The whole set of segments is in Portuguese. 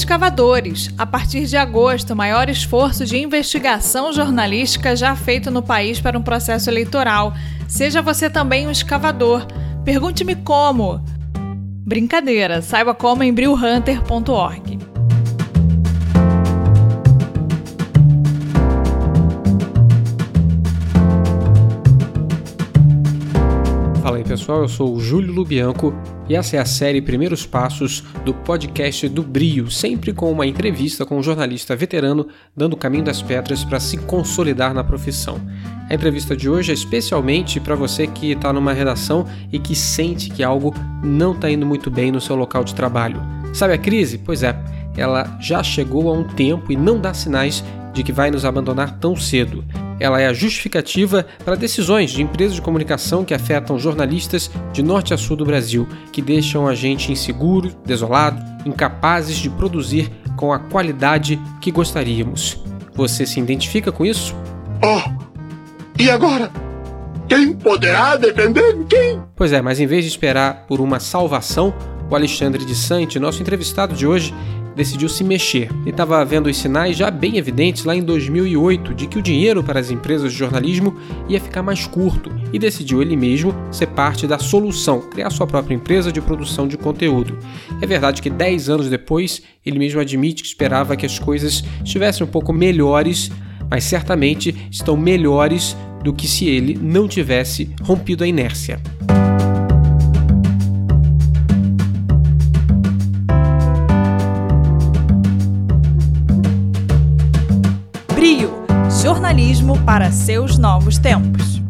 Escavadores. A partir de agosto, o maior esforço de investigação jornalística já feito no país para um processo eleitoral. Seja você também um escavador. Pergunte-me como. Brincadeira, saiba como em brillhunter.org. Fala aí pessoal, eu sou o Júlio Lubianco e essa é a série Primeiros Passos do podcast do Brio, sempre com uma entrevista com um jornalista veterano dando o caminho das pedras para se consolidar na profissão. A entrevista de hoje é especialmente para você que está numa redação e que sente que algo não está indo muito bem no seu local de trabalho. Sabe a crise? Pois é, ela já chegou há um tempo e não dá sinais de que vai nos abandonar tão cedo. Ela é a justificativa para decisões de empresas de comunicação que afetam jornalistas de norte a sul do Brasil, que deixam a gente inseguro, desolado, incapazes de produzir com a qualidade que gostaríamos. Você se identifica com isso? Oh, e agora? Quem poderá defender quem? Pois é, mas em vez de esperar por uma salvação, o Alexandre de Sante, nosso entrevistado de hoje, decidiu se mexer e estava vendo os sinais já bem evidentes lá em 2008 de que o dinheiro para as empresas de jornalismo ia ficar mais curto e decidiu ele mesmo ser parte da solução, criar sua própria empresa de produção de conteúdo. É verdade que 10 anos depois ele mesmo admite que esperava que as coisas estivessem um pouco melhores, mas certamente estão melhores do que se ele não tivesse rompido a inércia. Jornalismo para seus novos tempos.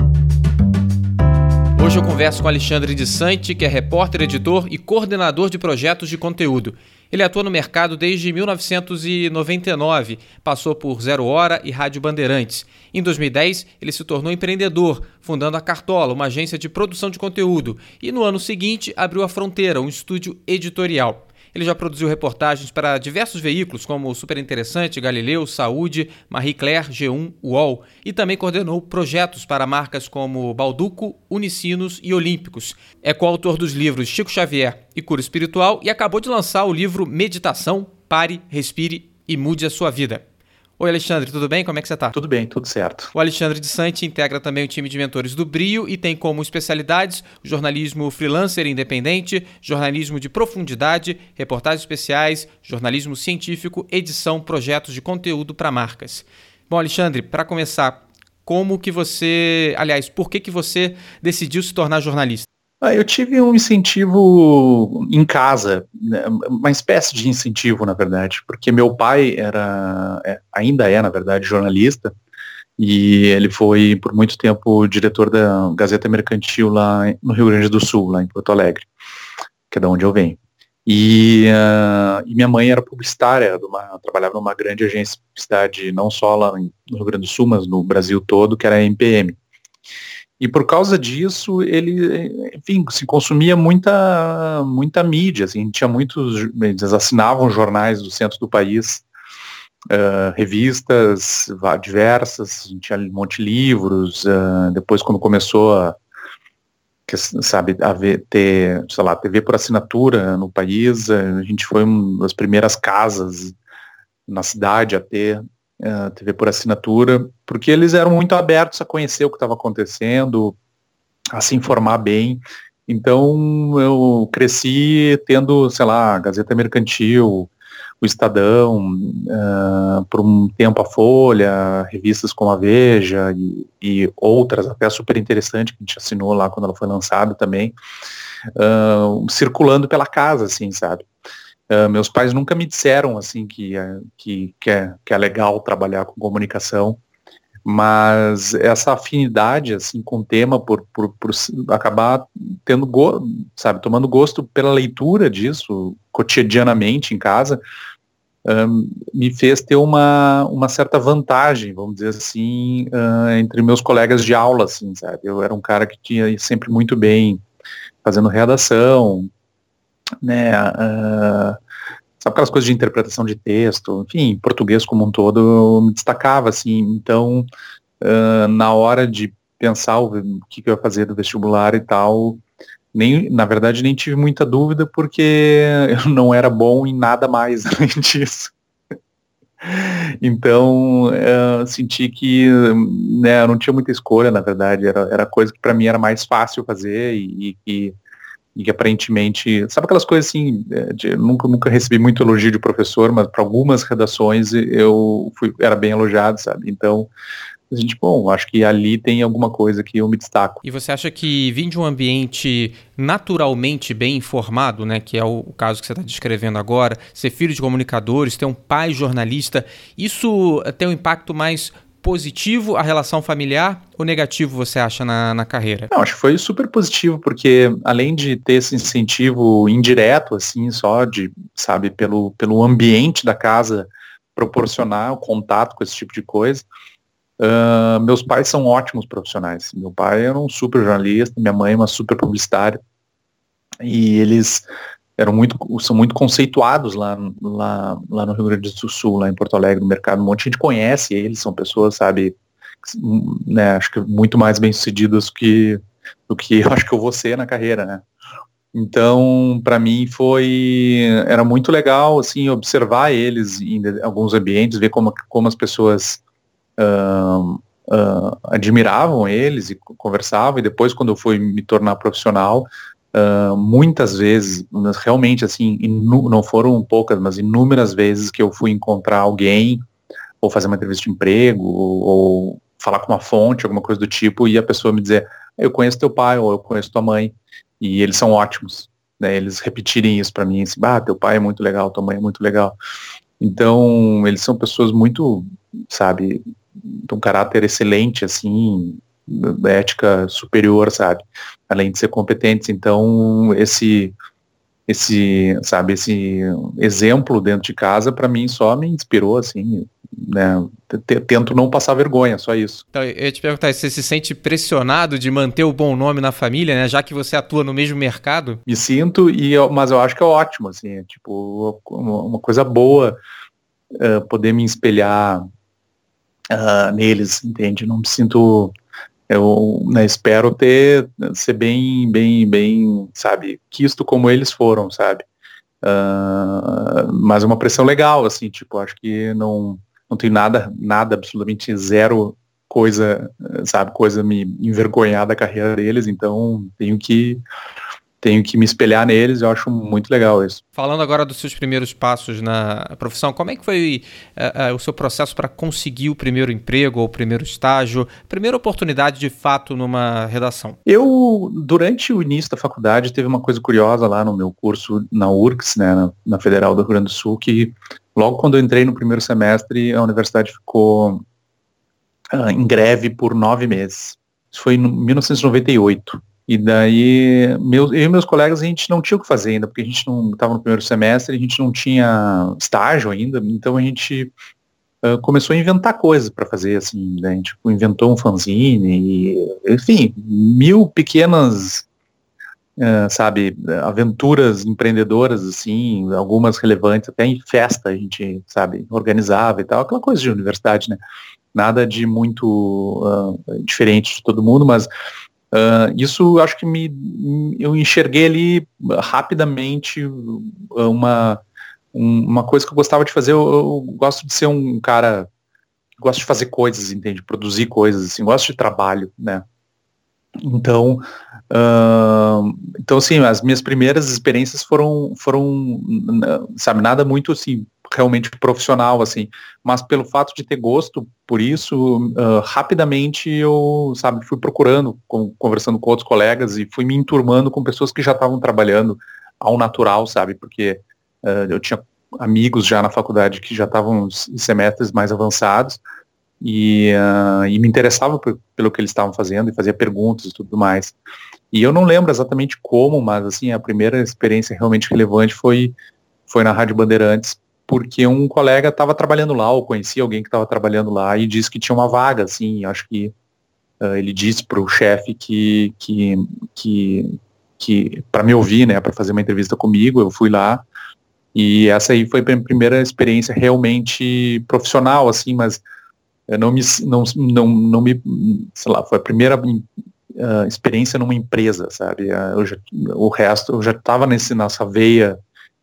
Hoje eu converso com Alexandre de Sante, que é repórter, editor e coordenador de projetos de conteúdo. Ele atua no mercado desde 1999, passou por Zero Hora e Rádio Bandeirantes. Em 2010, ele se tornou empreendedor, fundando a Cartola, uma agência de produção de conteúdo, e no ano seguinte abriu a Fronteira, um estúdio editorial. Ele já produziu reportagens para diversos veículos, como Super Interessante, Galileu, Saúde, Marie Claire, G1, UOL, e também coordenou projetos para marcas como Balduco, Unicinos e Olímpicos. É coautor dos livros Chico Xavier e Cura Espiritual e acabou de lançar o livro Meditação, Pare, Respire e Mude a Sua Vida. Oi, Alexandre, tudo bem? Como é que você está? Tudo bem, tudo certo. O Alexandre de Sante integra também o time de mentores do Brio e tem como especialidades jornalismo freelancer independente, jornalismo de profundidade, reportagens especiais, jornalismo científico, edição, projetos de conteúdo para marcas. Bom, Alexandre, para começar, como que você, aliás, por que que você decidiu se tornar jornalista? Ah, eu tive um incentivo em casa, né, uma espécie de incentivo, na verdade, porque meu pai era, é, ainda é, na verdade, jornalista, e ele foi por muito tempo diretor da Gazeta Mercantil lá no Rio Grande do Sul, lá em Porto Alegre, que é da onde eu venho. E, uh, e minha mãe era publicitária, uma, trabalhava numa grande agência de publicidade, não só lá no Rio Grande do Sul, mas no Brasil todo, que era a MPM. E por causa disso, ele, enfim, se consumia muita, muita mídia, assim, tinha muitos, eles assinavam jornais do centro do país, uh, revistas diversas, tinha um monte de livros, uh, depois quando começou a, que, sabe, a ver, ter, sei lá, TV por assinatura no país, a gente foi uma das primeiras casas na cidade a ter uh, TV por assinatura, porque eles eram muito abertos a conhecer o que estava acontecendo, a se informar bem. Então eu cresci tendo, sei lá, Gazeta Mercantil, o Estadão, uh, por um tempo a Folha, revistas como a Veja e, e, outras, até super interessante, que a gente assinou lá quando ela foi lançada também, uh, circulando pela casa, assim, sabe? Uh, meus pais nunca me disseram assim que, é, que, que, é, que é legal trabalhar com comunicação, mas essa afinidade assim com o tema por, por, por acabar tendo go, sabe tomando gosto pela leitura disso cotidianamente em casa um, me fez ter uma, uma certa vantagem vamos dizer assim uh, entre meus colegas de aula assim sabe. Eu era um cara que tinha sempre muito bem fazendo redação né, uh, sabe aquelas coisas de interpretação de texto, enfim, português como um todo, eu me destacava, assim, então, uh, na hora de pensar o, que, que eu ia fazer do vestibular e tal, nem, na verdade, nem tive muita dúvida porque eu não era bom em nada mais além disso. Então, eu senti que né, eu não tinha muita escolha, na verdade, era, era coisa que para mim era mais fácil fazer e, e, e, que aparentemente, sabe aquelas coisas assim, é, de, nunca, nunca recebi muito elogio de professor, mas para algumas redações eu fui, era bem elogiado, sabe? Então, a gente, bom, acho que ali tem alguma coisa que eu me destaco. E você acha que vir de um ambiente naturalmente bem informado, né, que é o caso que você está descrevendo agora, ser filho de comunicadores, ter um pai jornalista, isso tem um impacto mais positivo a relação familiar ou negativo você acha na, na carreira? Não, acho que foi super positivo, porque além de ter esse incentivo indireto, assim, só de, sabe, pelo, pelo ambiente da casa proporcionar o contato com esse tipo de coisa, Uh, meus pais são ótimos profissionais. Meu pai era um super jornalista, minha mãe é uma super publicitária. E eles eram muito, são muito conceituados lá, lá, lá no Rio Grande do Sul, lá em Porto Alegre, no mercado. Um monte de gente conhece eles, são pessoas, sabe, né, acho que muito mais bem sucedidas que, do que eu acho que eu vou ser na carreira, né? Então, para mim foi era muito legal assim observar eles em alguns ambientes, ver como como as pessoas uh, uh, admiravam eles e conversavam, e depois quando eu fui me tornar profissional, uh, muitas vezes, realmente assim, não foram poucas, mas inúmeras vezes que eu fui encontrar alguém, ou fazer uma entrevista de emprego, ou, ou falar com uma fonte, alguma coisa do tipo, e a pessoa me dizer, eu conheço teu pai, ou eu conheço tua mãe, e eles são ótimos. Né, eles repetirem isso para mim, assim, ah, teu pai é muito legal, tua mãe é muito legal. Então, eles são pessoas muito, sabe, de um caráter excelente, assim, ética superior, sabe? Além de ser competentes. Então, esse esse, sabe, esse exemplo dentro de casa para mim só me inspirou assim, né? Tento não passar vergonha, só isso. Então, eu ia te perguntar, você se sente pressionado de manter o bom nome na família, né? Já que você atua no mesmo mercado? Me sinto e eu, mas eu acho que é ótimo, assim, é, tipo, uma coisa boa uh, poder me espelhar uh, neles, entende? Não me sinto eu né, espero ter ser bem bem bem sabe quisto como eles foram sabe? Uh, mas uma pressão legal assim tipo acho que não não tem nada nada absolutamente zero coisa sabe coisa me envergonhar da carreira deles então tenho que tenho que me espelhar neles, eu acho muito legal isso. Falando agora dos seus primeiros passos na profissão, como é que foi uh, uh, o seu processo para conseguir o primeiro emprego ou o primeiro estágio, primeira oportunidade de fato numa redação? Eu, durante o início da faculdade, teve uma coisa curiosa lá no meu curso na URCS, né, na, na Federal do Rio Grande do Sul, que logo quando eu entrei no primeiro semestre, a universidade ficou uh, em greve por nove meses. Isso foi em 1998. E daí, meus, eu e meus colegas, a gente não tinha o que fazer ainda, porque a gente não estava no primeiro semestre, a gente não tinha estágio ainda, então a gente uh, começou a inventar coisas para fazer, assim, né? a gente tipo, inventou um fanzine, e, enfim, mil pequenas, uh, sabe, aventuras empreendedoras, assim, algumas relevantes, até em festa a gente, sabe, organizava e tal, aquela coisa de universidade, né? Nada de muito uh, diferente de todo mundo, mas Uh, isso acho que me eu enxerguei ali rapidamente uma, uma coisa que eu gostava de fazer. Eu, eu gosto de ser um cara gosto de fazer coisas, entende? Produzir coisas, assim, gosto de trabalho, né? Então, uh, então assim, as minhas primeiras experiências foram, foram, sabe, nada muito assim realmente profissional, assim. Mas pelo fato de ter gosto por isso, uh, rapidamente eu, sabe, fui procurando, com, conversando com outros colegas e fui me enturmando com pessoas que já estavam trabalhando ao natural, sabe? Porque uh, eu tinha amigos já na faculdade que já estavam em semestres mais avançados e, uh, e me interessava pelo que eles estavam fazendo e fazia perguntas e tudo mais. E eu não lembro exatamente como, mas assim, a primeira experiência realmente relevante foi, foi na Rádio Bandeirantes, porque um colega estava trabalhando lá, ou conhecia alguém que estava trabalhando lá, e disse que tinha uma vaga, assim, acho que uh, ele disse para o chefe que, que, que, que para me ouvir, né, para fazer uma entrevista comigo, eu fui lá, e essa aí foi a minha primeira experiência realmente profissional, assim, mas eu não me, não, não, não me, sei lá, foi a primeira uh, experiência numa empresa, sabe? Uh, já, o resto, eu já estava nessa veia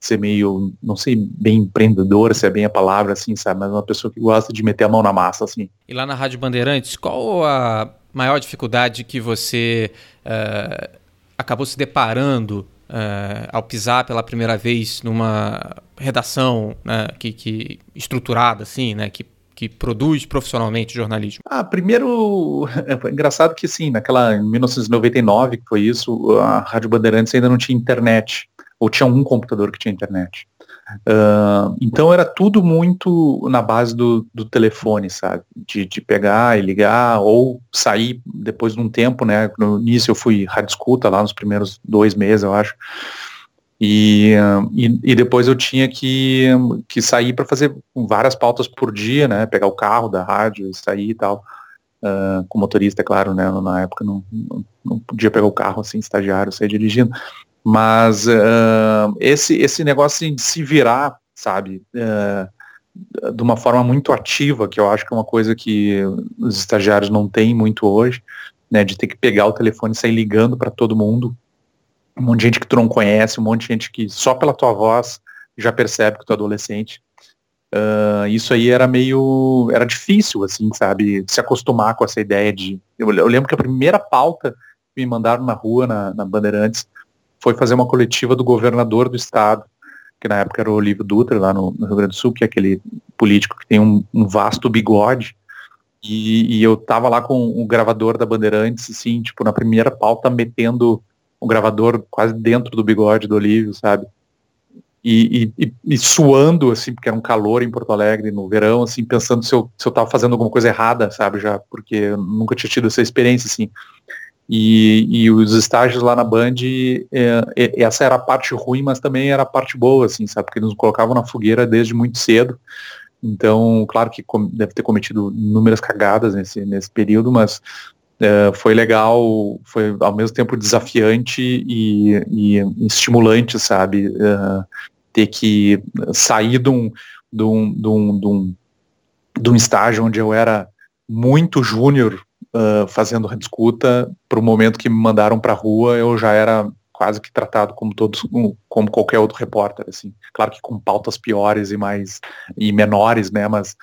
ser meio, não sei, bem empreendedor, se é bem a palavra, assim, sabe? Mas uma pessoa que gosta de meter a mão na massa, assim. E lá na Rádio Bandeirantes, qual a maior dificuldade que você uh, acabou se deparando uh, ao pisar pela primeira vez numa redação né, que, que estruturada, assim, né? Que que produz profissionalmente jornalismo? Ah, primeiro, é engraçado que sim, naquela em 1999 que foi isso, a Rádio Bandeirantes ainda não tinha internet ou tinha um computador que tinha internet. Uh, então era tudo muito na base do, do telefone, sabe? De, de, pegar e ligar, ou sair depois de um tempo, né? No início eu fui rádio escuta lá nos primeiros dois meses, eu acho. E, e, e, depois eu tinha que, que sair para fazer várias pautas por dia, né? Pegar o carro da rádio e sair e tal. Uh, com motorista, é claro, né? Na época não, não, não, podia pegar o carro assim, estagiário, sair dirigindo. Mas uh, esse, esse negócio de se virar, sabe, uh, de uma forma muito ativa, que eu acho que é uma coisa que os estagiários não têm muito hoje, né, de ter que pegar o telefone e sair ligando para todo mundo, um monte de gente que tu não conhece, um monte de gente que só pela tua voz já percebe que tu é adolescente. Uh, isso aí era meio, era difícil, assim, sabe, se acostumar com essa ideia de, eu, eu lembro que a primeira pauta que me mandaram na rua, na, na Bandeirantes, foi fazer uma coletiva do governador do estado, que na época era o Olívio Dutra, lá no, no Rio Grande do Sul, que é aquele político que tem um, um vasto bigode, e, e, eu tava lá com o gravador da Bandeirantes, assim, tipo, na primeira pauta, metendo o gravador quase dentro do bigode do Olívio, sabe? E, e, e, suando, assim, porque era um calor em Porto Alegre no verão, assim, pensando se eu, se eu tava fazendo alguma coisa errada, sabe, já, porque eu nunca tinha tido essa experiência, assim. E, e os estágios lá na Band, é, essa era a parte ruim, mas também era a parte boa, assim, sabe? Porque nos colocavam na fogueira desde muito cedo. Então, claro que deve ter cometido inúmeras cagadas nesse, nesse período, mas é, foi legal, foi ao mesmo tempo desafiante e, e estimulante, sabe? É, ter que sair de um, de, um, de, um, de, um, de um estágio onde eu era muito júnior uh, fazendo discuta, para o momento que me mandaram para a rua, eu já era quase que tratado como todos, como qualquer outro repórter, assim. Claro que com pautas piores e mais e menores, né? Mas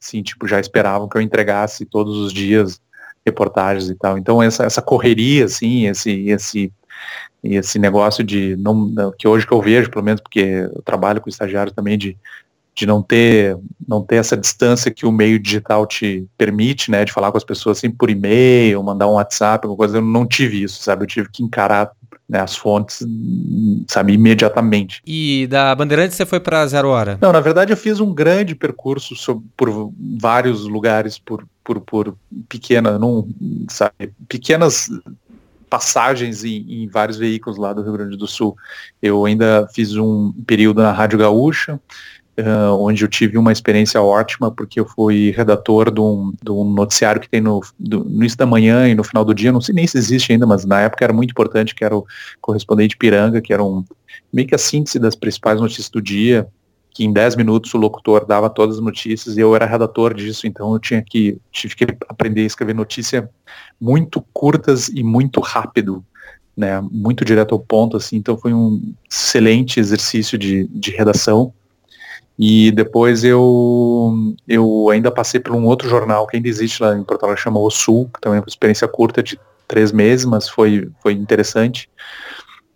sim, tipo, já esperavam que eu entregasse todos os dias reportagens e tal. Então essa, essa correria, assim, esse esse esse negócio de não que hoje que eu vejo, pelo menos porque eu trabalho com estagiários também de de não ter não ter essa distância que o meio digital te permite, né, de falar com as pessoas assim por e-mail, mandar um WhatsApp, alguma coisa, eu não tive isso, sabe? Eu tive que encarar né, as fontes, sabe, imediatamente. E da Bandeirantes você foi para Zero Hora? Não, na verdade eu fiz um grande percurso sobre, por vários lugares, por, por, por pequena, não, sabe, pequenas passagens em, em, vários veículos lá do Rio Grande do Sul. Eu ainda fiz um período na Rádio Gaúcha, uh, onde eu tive uma experiência ótima, porque eu fui redator de um, de um noticiário que tem no, do, no início da manhã e no final do dia, não sei nem se existe ainda, mas na época era muito importante, que era o correspondente Piranga, que era um meio que a síntese das principais notícias do dia, que em 10 minutos o locutor dava todas as notícias e eu era redator disso, então eu tinha que tive que aprender a escrever notícia muito curtas e muito rápido, né, muito direto ao ponto, assim, então foi um excelente exercício de, de redação. E depois eu, eu ainda passei por um outro jornal que ainda existe lá em Alegre, chama O Sul, que também é uma experiência curta de três meses, mas foi, foi interessante.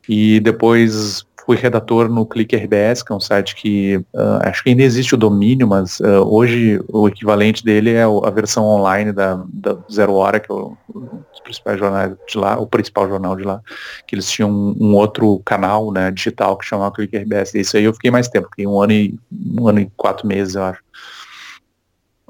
E depois fui redator no Clique RBS, que é um site que uh, acho que ainda existe o domínio, mas uh, hoje o equivalente dele é a versão online da, da Zero Hora, que é o, os principais jornais de lá, o principal jornal de lá, que eles tinham um, um outro canal né, digital que chamava Clique RBS. Isso aí eu fiquei mais tempo, fiquei um ano e um ano e quatro meses, eu acho.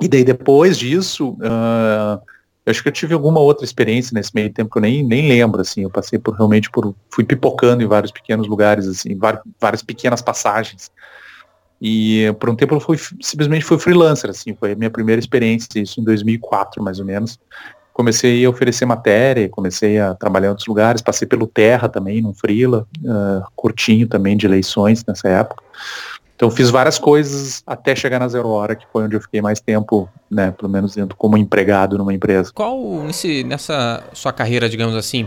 E daí depois disso, uh, eu acho que eu tive alguma outra experiência nesse meio tempo que eu nem, nem lembro, assim. Eu passei por realmente por. fui pipocando em vários pequenos lugares, assim, várias, pequenas passagens. E por um tempo eu fui, simplesmente fui freelancer, assim, foi a minha primeira experiência, isso em 2004, mais ou menos. Comecei a oferecer matéria, comecei a trabalhar em outros lugares, passei pelo Terra também, num freela, uh, curtinho também de eleições nessa época. Então fiz várias coisas até chegar na Zero Hora, que foi onde eu fiquei mais tempo, né, pelo menos dentro como empregado numa empresa. Qual, nesse, nessa sua carreira, digamos assim,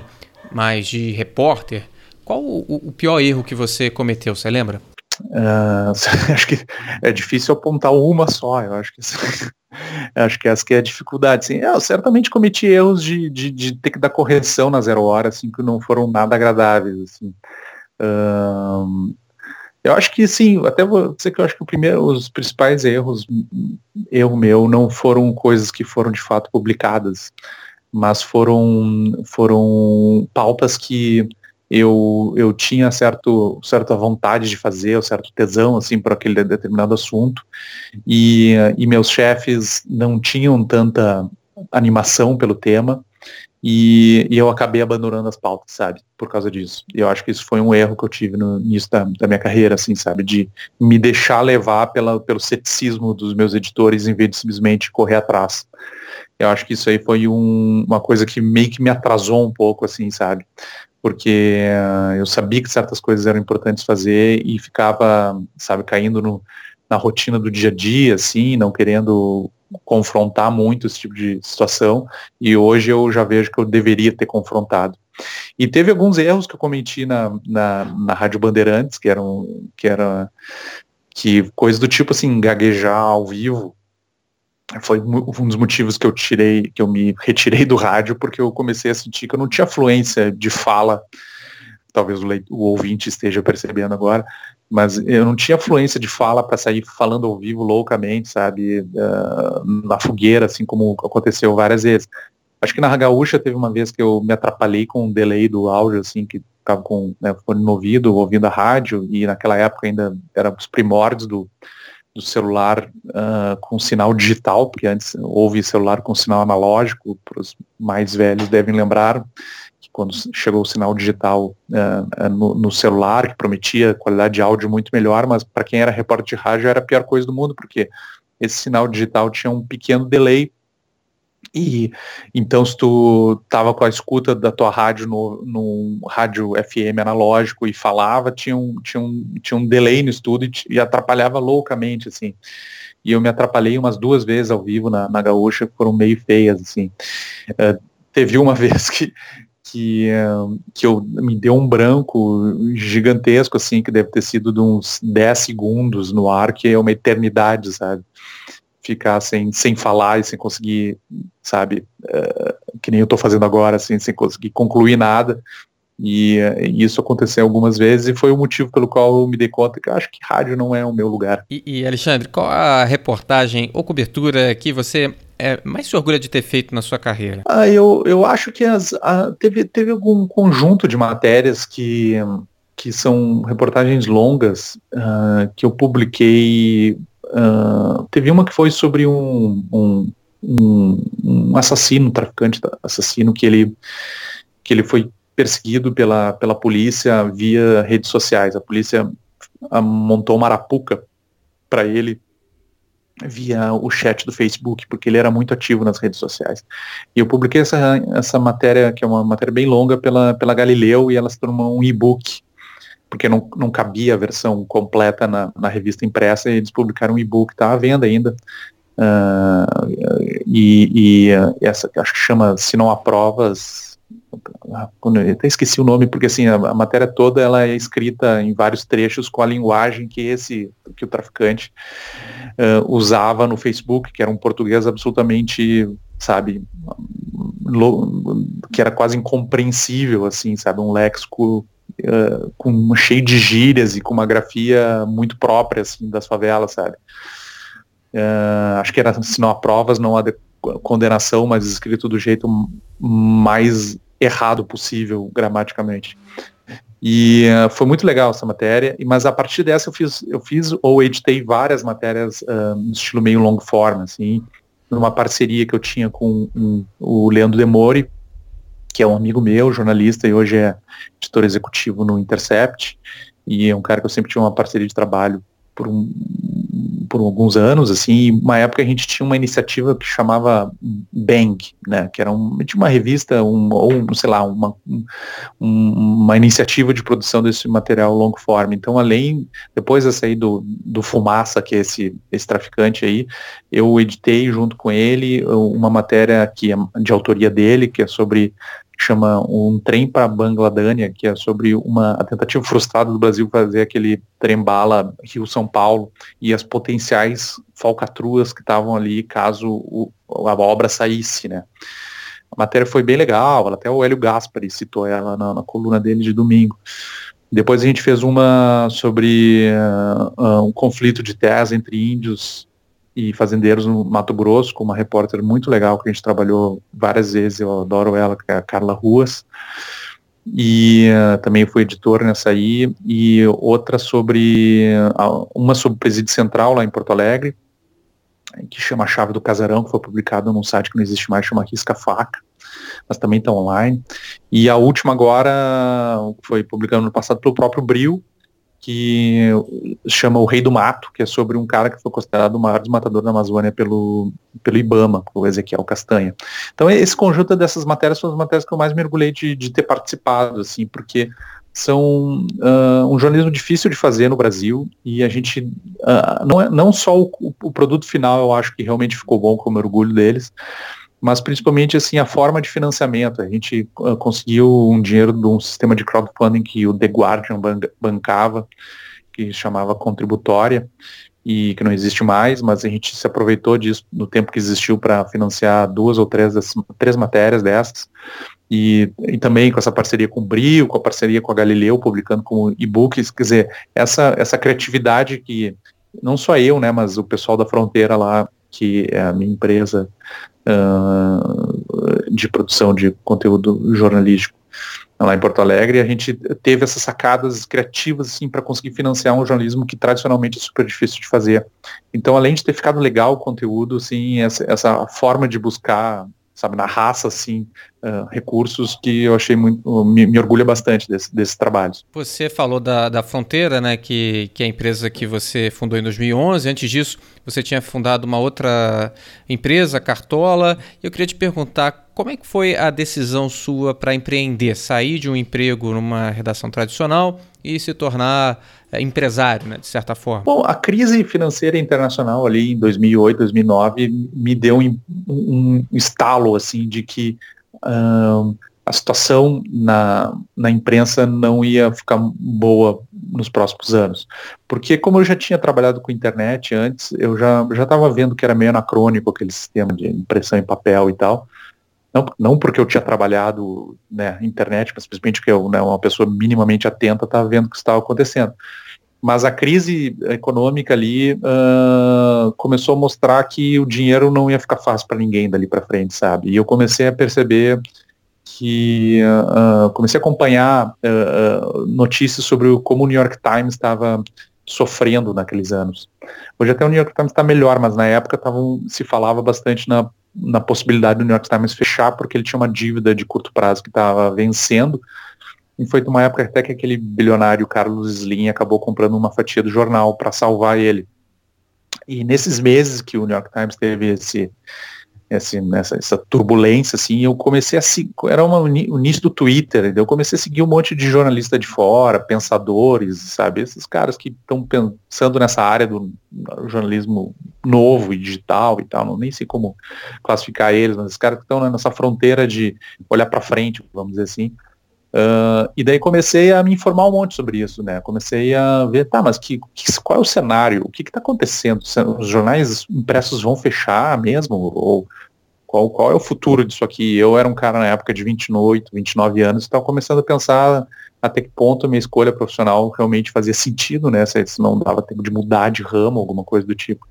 mais de repórter, qual o, o pior erro que você cometeu, você lembra? Uh, acho que é difícil apontar uma só, eu acho que acho que essa que é a dificuldade. Assim, eu certamente cometi erros de, de, de, ter que dar correção na zero hora, assim, que não foram nada agradáveis. Assim. Uh, eu acho que sim, até vou dizer que eu acho que primeiro, os principais erros, erro meu, não foram coisas que foram de fato publicadas, mas foram, foram pautas que eu, eu tinha certo, certa vontade de fazer, certo tesão assim para aquele determinado assunto, e, e meus chefes não tinham tanta animação pelo tema, e, e, eu acabei abandonando as pautas, sabe? Por causa disso. Eu acho que isso foi um erro que eu tive no início da, da minha carreira, assim, sabe? De me deixar levar pela, pelo ceticismo dos meus editores em vez de simplesmente correr atrás. Eu acho que isso aí foi um, uma coisa que meio que me atrasou um pouco, assim, sabe? Porque uh, eu sabia que certas coisas eram importantes fazer e ficava, sabe, caindo no, na rotina do dia a dia, assim, não querendo confrontar muito esse tipo de situação e hoje eu já vejo que eu deveria ter confrontado. E teve alguns erros que eu cometi na, na, na Rádio Bandeirantes, que eram que era que coisa do tipo assim, gaguejar ao vivo. Foi um dos motivos que eu tirei, que eu me retirei do rádio, porque eu comecei a sentir que eu não tinha fluência de fala talvez o, o, ouvinte esteja percebendo agora, mas eu não tinha fluência de fala para sair falando ao vivo loucamente, sabe, uh, na fogueira, assim como aconteceu várias vezes. Acho que na Gaúcha teve uma vez que eu me atrapalhei com um delay do áudio, assim, que ficava com né, fone no ouvido, ouvindo a rádio, e naquela época ainda era os primórdios do, do celular uh, com sinal digital, porque antes houve celular com sinal analógico, para os mais velhos devem lembrar, quando chegou o sinal digital uh, no, no, celular, que prometia qualidade de áudio muito melhor, mas para quem era repórter de rádio era a pior coisa do mundo, porque esse sinal digital tinha um pequeno delay e então se tu tava com a escuta da tua rádio no, rádio FM analógico e falava, tinha um, tinha um, tinha um delay no estudo e, e atrapalhava loucamente, assim. E eu me atrapalhei umas duas vezes ao vivo na, na gaúcha, que foram meio feias, assim. Uh, teve uma vez que, que, que eu, me deu um branco gigantesco, assim, que deve ter sido de uns 10 segundos no ar, que é uma eternidade, sabe? Ficar sem, sem falar e sem conseguir, sabe, uh, que nem eu tô fazendo agora, assim, sem conseguir concluir nada. E, e, isso aconteceu algumas vezes e foi o motivo pelo qual eu me dei conta que acho que rádio não é o meu lugar. E, e Alexandre, qual a reportagem ou cobertura que você é, mais se orgulha de ter feito na sua carreira? Ah, eu, eu acho que as, a, teve, teve algum conjunto de matérias que, que são reportagens longas uh, que eu publiquei. Uh, teve uma que foi sobre um, um, um, um assassino, um traficante assassino, que ele, que ele foi perseguido pela, pela polícia via redes sociais. A polícia ah, montou uma arapuca para ele via o chat do Facebook, porque ele era muito ativo nas redes sociais. E eu publiquei essa, essa matéria, que é uma matéria bem longa, pela, pela Galileu, e ela se tornou um e-book, porque não, não cabia a versão completa na, na revista impressa, e eles publicaram um e-book, está à venda ainda. Uh, e, e essa, acho que chama Se Não Há Provas, eu até esqueci o nome, porque assim, a, a, matéria toda ela é escrita em vários trechos com a linguagem que esse, que o traficante uh, usava no Facebook, que era um português absolutamente, sabe, que era quase incompreensível, assim, sabe, um léxico uh, com cheio de gírias e com uma grafia muito própria, assim, das favelas, sabe. Uh, acho que era, se não há provas, não há condenação, mas escrito do jeito mais errado possível gramaticamente. E uh, foi muito legal essa matéria, mas a partir dessa eu fiz, eu fiz ou editei várias matérias uh, no estilo meio long form, assim, numa parceria que eu tinha com um, o Leandro Demore, que é um amigo meu, jornalista, e hoje é editor executivo no Intercept, e é um cara que eu sempre tive uma parceria de trabalho por um, por alguns anos, assim, uma época a gente tinha uma iniciativa que chamava Bang, né, que era um, tinha uma revista, um, ou, sei lá, uma, um, uma iniciativa de produção desse material long form. Então, além, depois de sair do, do Fumaça, que é esse, esse traficante aí, eu editei junto com ele uma matéria que é de autoria dele, que é sobre chama Um Trem para Bangladânia, que é sobre uma tentativa frustrada do Brasil fazer aquele trem-bala Rio-São Paulo e as potenciais falcatruas que estavam ali caso o, a obra saísse, né. A matéria foi bem legal, até o Hélio Gaspari citou ela na, na coluna dele de domingo. Depois a gente fez uma sobre uh, um conflito de terras entre índios e fazendeiros no Mato Grosso, com uma repórter muito legal que a gente trabalhou várias vezes, eu adoro ela, que é a Carla Ruas. E uh, também fui editor nessa aí, e outra sobre, uh, uma sobre o Presídio Central lá em Porto Alegre, que chama Chave do Casarão, que foi publicado num site que não existe mais, chama Risca Faca, mas também está online. E a última agora, foi publicada no passado pelo próprio Bril, que chama O Rei do Mato, que é sobre um cara que foi considerado o maior desmatador da Amazônia pelo, pelo Ibama, o Ezequiel Castanha. Então esse conjunto dessas matérias são as matérias que eu mais mergulhei de, de ter participado, assim, porque são uh, um jornalismo difícil de fazer no Brasil e a gente uh, não, é, não só o, o, produto final eu acho que realmente ficou bom como orgulho deles mas principalmente assim a forma de financiamento. A gente uh, conseguiu um dinheiro de um sistema de crowdfunding que o The Guardian ban bancava, que chamava Contributória, e que não existe mais, mas a gente se aproveitou disso no tempo que existiu para financiar duas ou três, dessas, três matérias dessas. E, e, também com essa parceria com o Brio, com a parceria com a Galileu, publicando como e-books, quer dizer, essa, essa criatividade que não só eu, né, mas o pessoal da fronteira lá, que é a minha empresa, uh, de produção de conteúdo jornalístico lá em Porto Alegre, a gente teve essas sacadas criativas assim para conseguir financiar um jornalismo que tradicionalmente é super difícil de fazer. Então, além de ter ficado legal o conteúdo, assim, essa, essa forma de buscar sabe, na raça, assim, uh, recursos que eu achei muito, me, me orgulha bastante desse, desses trabalhos. Você falou da, da Fronteira, né, que, que é a empresa que você fundou em 2011, antes disso você tinha fundado uma outra empresa, Cartola, eu queria te perguntar como é que foi a decisão sua para empreender, sair de um emprego numa redação tradicional e se tornar é, empresário, né, de certa forma? Bom, a crise financeira internacional ali em 2008, 2009 me deu um, um estalo assim de que a situação na, na imprensa não ia ficar boa nos próximos anos. Porque como eu já tinha trabalhado com internet antes, eu já estava vendo que era meio anacrônico aquele sistema de impressão em papel e tal. Não, não porque eu tinha trabalhado né, internet, mas simplesmente porque eu, né, uma pessoa minimamente atenta estava vendo o que estava acontecendo. Mas a crise econômica ali uh, começou a mostrar que o dinheiro não ia ficar fácil para ninguém dali para frente, sabe? E eu comecei a perceber que uh, comecei a acompanhar uh, notícias sobre como o New York Times estava sofrendo naqueles anos. Hoje até o New York Times está melhor, mas na época tavam, se falava bastante na na possibilidade do New York Times fechar porque ele tinha uma dívida de curto prazo que estava vencendo. E foi uma época até que aquele bilionário Carlos Slim acabou comprando uma fatia do jornal para salvar ele. E nesses meses que o New York Times teve esse esse, nessa, essa turbulência, assim, eu comecei a seguir, era uma, o início do Twitter, eu comecei a seguir um monte de jornalista de fora, pensadores, sabe, esses caras que estão pensando nessa área do jornalismo novo e digital e tal, não nem sei como classificar eles, mas esses caras que estão nessa fronteira de olhar para frente, vamos dizer assim, Uh, e daí comecei a me informar um monte sobre isso, né? Comecei a ver, tá, mas que, que qual é o cenário? O que está acontecendo? Os jornais impressos vão fechar mesmo? Ou qual, qual é o futuro disso aqui? Eu era um cara na época de 28, 29 anos, estava começando a pensar até que ponto a minha escolha profissional realmente fazia sentido, né? Se não dava tempo de mudar de ramo, alguma coisa do tipo.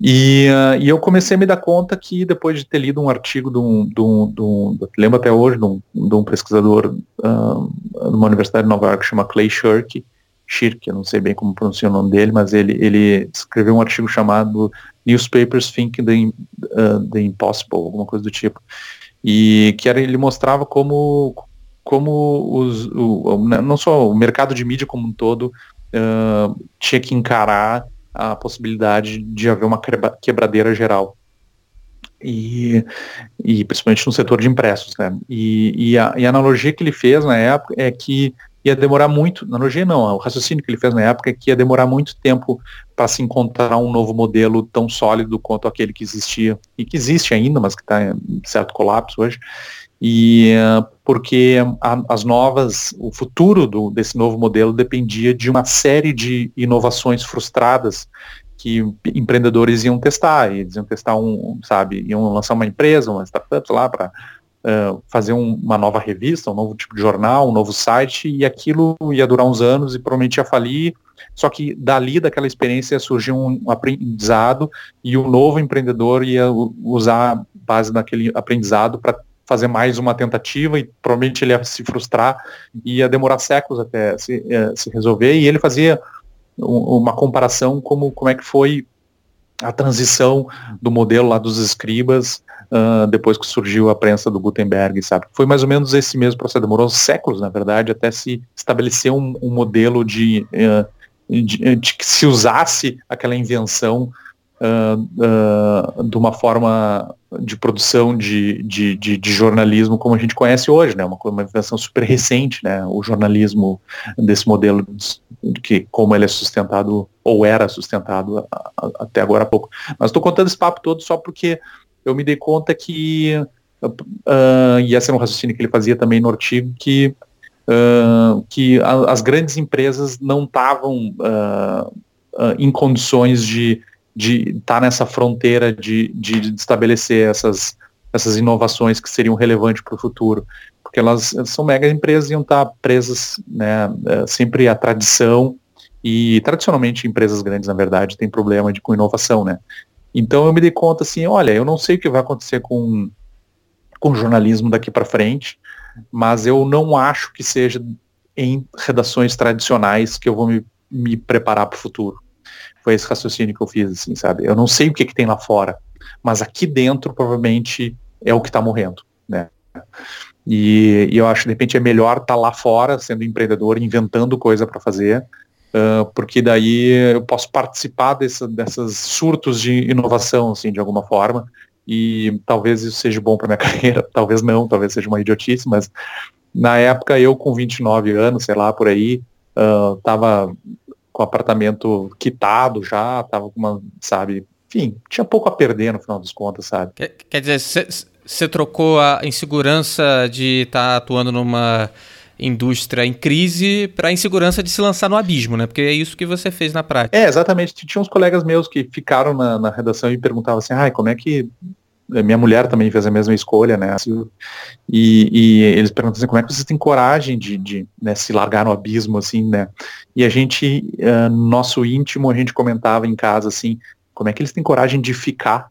E, uh, e eu comecei a me dar conta que depois de ter lido um artigo de um, de um, de um lembro até hoje, de um, de um pesquisador uh, numa universidade de Nova York chama Clay Shirky, Shirk, eu não sei bem como pronuncia o nome dele, mas ele, ele escreveu um artigo chamado Newspapers Think the, uh, the Impossible, alguma coisa do tipo. E que era, ele mostrava como, como os, o, não só o mercado de mídia como um todo uh, tinha que encarar a possibilidade de haver uma quebradeira geral. E, e principalmente no setor de impressos, né? E, e, a, e, a, analogia que ele fez na época é que ia demorar muito, analogia não, o raciocínio que ele fez na época é que ia demorar muito tempo para se encontrar um novo modelo tão sólido quanto aquele que existia, e que existe ainda, mas que está em certo colapso hoje, e uh, porque a, as novas, o futuro do, desse novo modelo dependia de uma série de inovações frustradas que empreendedores iam testar, eles iam testar um, sabe, iam lançar uma empresa, uma startup lá para uh, fazer um, uma nova revista, um novo tipo de jornal, um novo site, e aquilo ia durar uns anos e provavelmente ia falir, só que dali, daquela experiência, surgiu um aprendizado e o novo empreendedor ia usar a base daquele aprendizado para fazer mais uma tentativa e provavelmente ele ia se frustrar e ia demorar séculos até se, uh, se resolver, e ele fazia uma comparação como, como é que foi a transição do modelo lá dos escribas uh, depois que surgiu a prensa do Gutenberg, sabe? Foi mais ou menos esse mesmo processo, demorou séculos, na verdade, até se estabelecer um, um modelo de, uh, de, de, que se usasse aquela invenção uh, de uma forma de produção de, de, de, de, jornalismo como a gente conhece hoje, né? Uma, uma invenção super recente, né? O jornalismo desse modelo que como ele é sustentado ou era sustentado a, a, até agora há pouco. Mas estou contando esse papo todo só porque eu me dei conta que uh, e esse era um raciocínio que ele fazia também no artigo que uh, que a, as grandes empresas não estavam uh, em condições de de estar tá nessa fronteira de, de estabelecer essas, essas inovações que seriam relevantes para o futuro. Porque elas são mega empresas e iam estar tá presas né, é, sempre à tradição e tradicionalmente empresas grandes, na verdade, têm problema de, com inovação, né? Então eu me dei conta assim, olha, eu não sei o que vai acontecer com, com jornalismo daqui para frente, mas eu não acho que seja em redações tradicionais que eu vou me, me preparar para o futuro. Foi esse raciocínio que eu fiz, assim, sabe? Eu não sei o que, que tem lá fora, mas aqui dentro provavelmente é o que está morrendo, né? E, e, eu acho de repente é melhor estar tá lá fora, sendo empreendedor, inventando coisa para fazer, uh, porque daí eu posso participar dessa, dessas surtos de inovação, assim, de alguma forma, e talvez isso seja bom para minha carreira, talvez não, talvez seja uma idiotice, mas na época eu com 29 anos, sei lá, por aí, uh, tava com o apartamento quitado já, tava com uma, sabe, enfim, tinha pouco a perder no final das contas, sabe? Quer, quer dizer, você trocou a insegurança de estar tá atuando numa indústria em crise para a insegurança de se lançar no abismo, né? Porque é isso que você fez na prática. É, exatamente. Tinha uns colegas meus que ficaram na, na redação e perguntavam assim, ai, como é que minha mulher também fez a mesma escolha, né? E, e eles perguntam assim, como é que vocês têm coragem de, de né, se largar no abismo, assim, né? E a gente, uh, nosso íntimo, a gente comentava em casa, assim, como é que eles têm coragem de ficar,